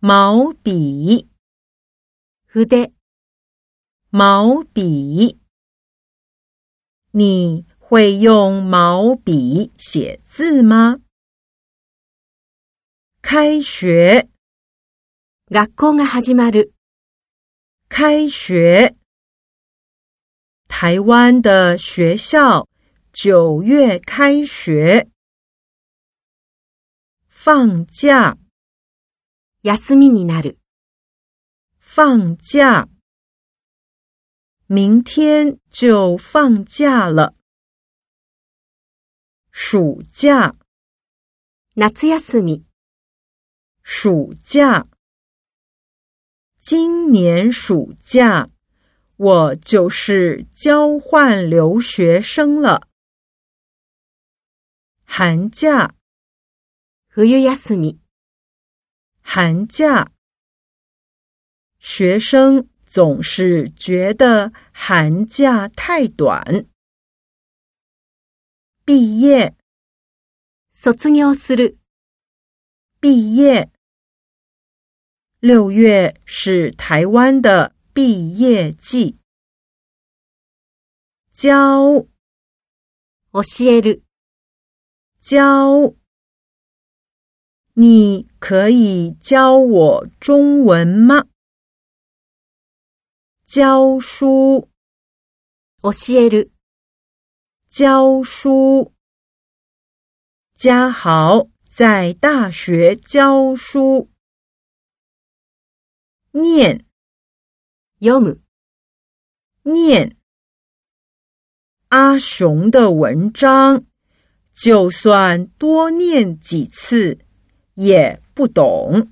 毛笔，筆、毛笔。你会用毛笔写字吗？开学，学校が始まる。开学。台湾的学校九月开学。放假， 休みになる。放假。明天就放假了。暑假，夏休み。暑假。今年暑假，我就是交换留学生了。寒假，冬休み。 寒假。学生总是觉得寒假太短。毕业，卒業する。毕业。六月是台湾的毕业季。教，教える。教，你 可以教我中文吗？教书，教える。教书。嘉豪在大学教书。念，読む。念。阿雄的文章，就算多念几次，也 不懂。